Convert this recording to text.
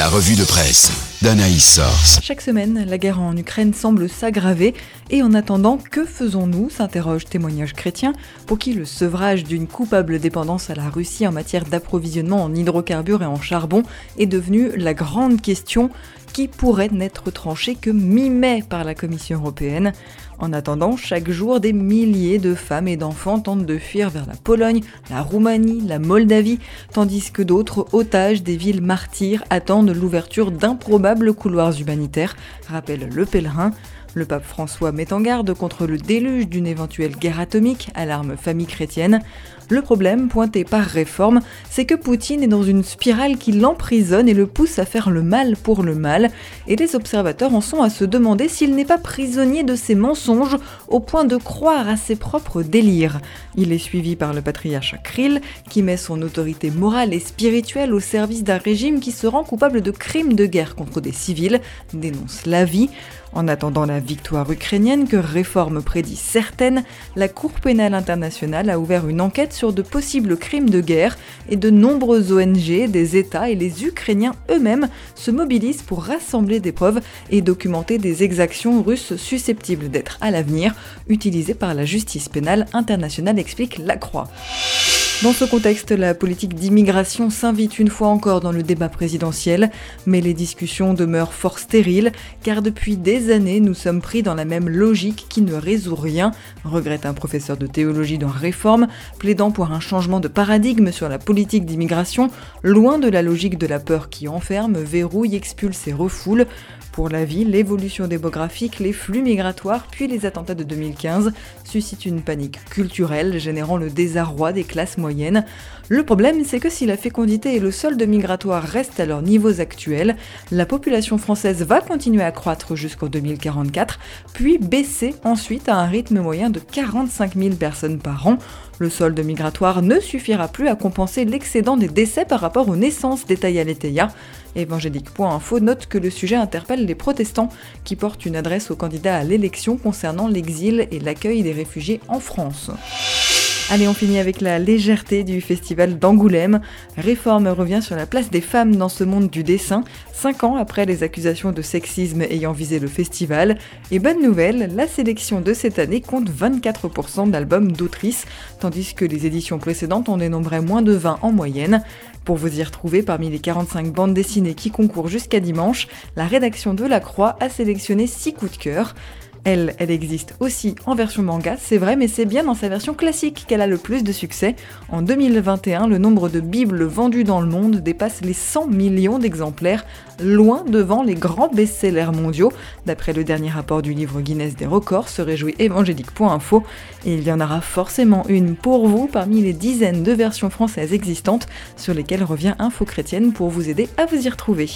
La revue de presse d'Anaïs Source. Chaque semaine, la guerre en Ukraine semble s'aggraver et en attendant, que faisons-nous s'interroge témoignage chrétien pour qui le sevrage d'une coupable dépendance à la Russie en matière d'approvisionnement en hydrocarbures et en charbon est devenu la grande question qui pourrait n'être tranchée que mi-mai par la Commission européenne. En attendant, chaque jour, des milliers de femmes et d'enfants tentent de fuir vers la Pologne, la Roumanie, la Moldavie, tandis que d'autres otages des villes martyrs attendent l'ouverture d'improbables couloirs humanitaires, rappelle Le Pèlerin. Le pape François met en garde contre le déluge d'une éventuelle guerre atomique, alarme famille chrétienne. Le problème, pointé par Réforme, c'est que Poutine est dans une spirale qui l'emprisonne et le pousse à faire le mal pour le mal, et les observateurs en sont à se demander s'il n'est pas prisonnier de ses mensonges au point de croire à ses propres délires. Il est suivi par le patriarche Krill, qui met son autorité morale et spirituelle au service d'un régime qui se rend coupable de crimes de guerre contre des civils, dénonce la vie. En attendant la victoire ukrainienne que Réforme prédit certaine, la Cour pénale internationale a ouvert une enquête sur de possibles crimes de guerre et de nombreuses ONG, des États et les Ukrainiens eux-mêmes se mobilisent pour rassembler des preuves et documenter des exactions russes susceptibles d'être à l'avenir utilisées par la justice pénale internationale, explique La Croix. Dans ce contexte, la politique d'immigration s'invite une fois encore dans le débat présidentiel, mais les discussions demeurent fort stériles, car depuis des années, nous sommes pris dans la même logique qui ne résout rien, regrette un professeur de théologie dans Réforme, plaidant pour un changement de paradigme sur la politique d'immigration, loin de la logique de la peur qui enferme, verrouille, expulse et refoule. Pour la vie, l'évolution démographique, les flux migratoires, puis les attentats de 2015 suscitent une panique culturelle générant le désarroi des classes moyennes. Le problème, c'est que si la fécondité et le solde migratoire restent à leurs niveaux actuels, la population française va continuer à croître jusqu'en 2044, puis baisser ensuite à un rythme moyen de 45 000 personnes par an. Le solde migratoire ne suffira plus à compenser l'excédent des décès par rapport aux naissances, détaillées à l'ETIA. Évangélique.info note que le sujet interpelle les protestants qui portent une adresse aux candidats à l'élection concernant l'exil et l'accueil des réfugiés en France. Allez, on finit avec la légèreté du festival d'Angoulême. Réforme revient sur la place des femmes dans ce monde du dessin, cinq ans après les accusations de sexisme ayant visé le festival. Et bonne nouvelle, la sélection de cette année compte 24% d'albums d'autrices, tandis que les éditions précédentes en dénombraient moins de 20 en moyenne. Pour vous y retrouver parmi les 45 bandes dessinées qui concourent jusqu'à dimanche, la rédaction de La Croix a sélectionné 6 coups de cœur. Elle, elle existe aussi en version manga, c'est vrai, mais c'est bien dans sa version classique qu'elle a le plus de succès. En 2021, le nombre de bibles vendues dans le monde dépasse les 100 millions d'exemplaires, loin devant les grands best-sellers mondiaux. D'après le dernier rapport du livre Guinness des records, se réjouit évangélique.info. Il y en aura forcément une pour vous parmi les dizaines de versions françaises existantes sur lesquelles revient Info Chrétienne pour vous aider à vous y retrouver.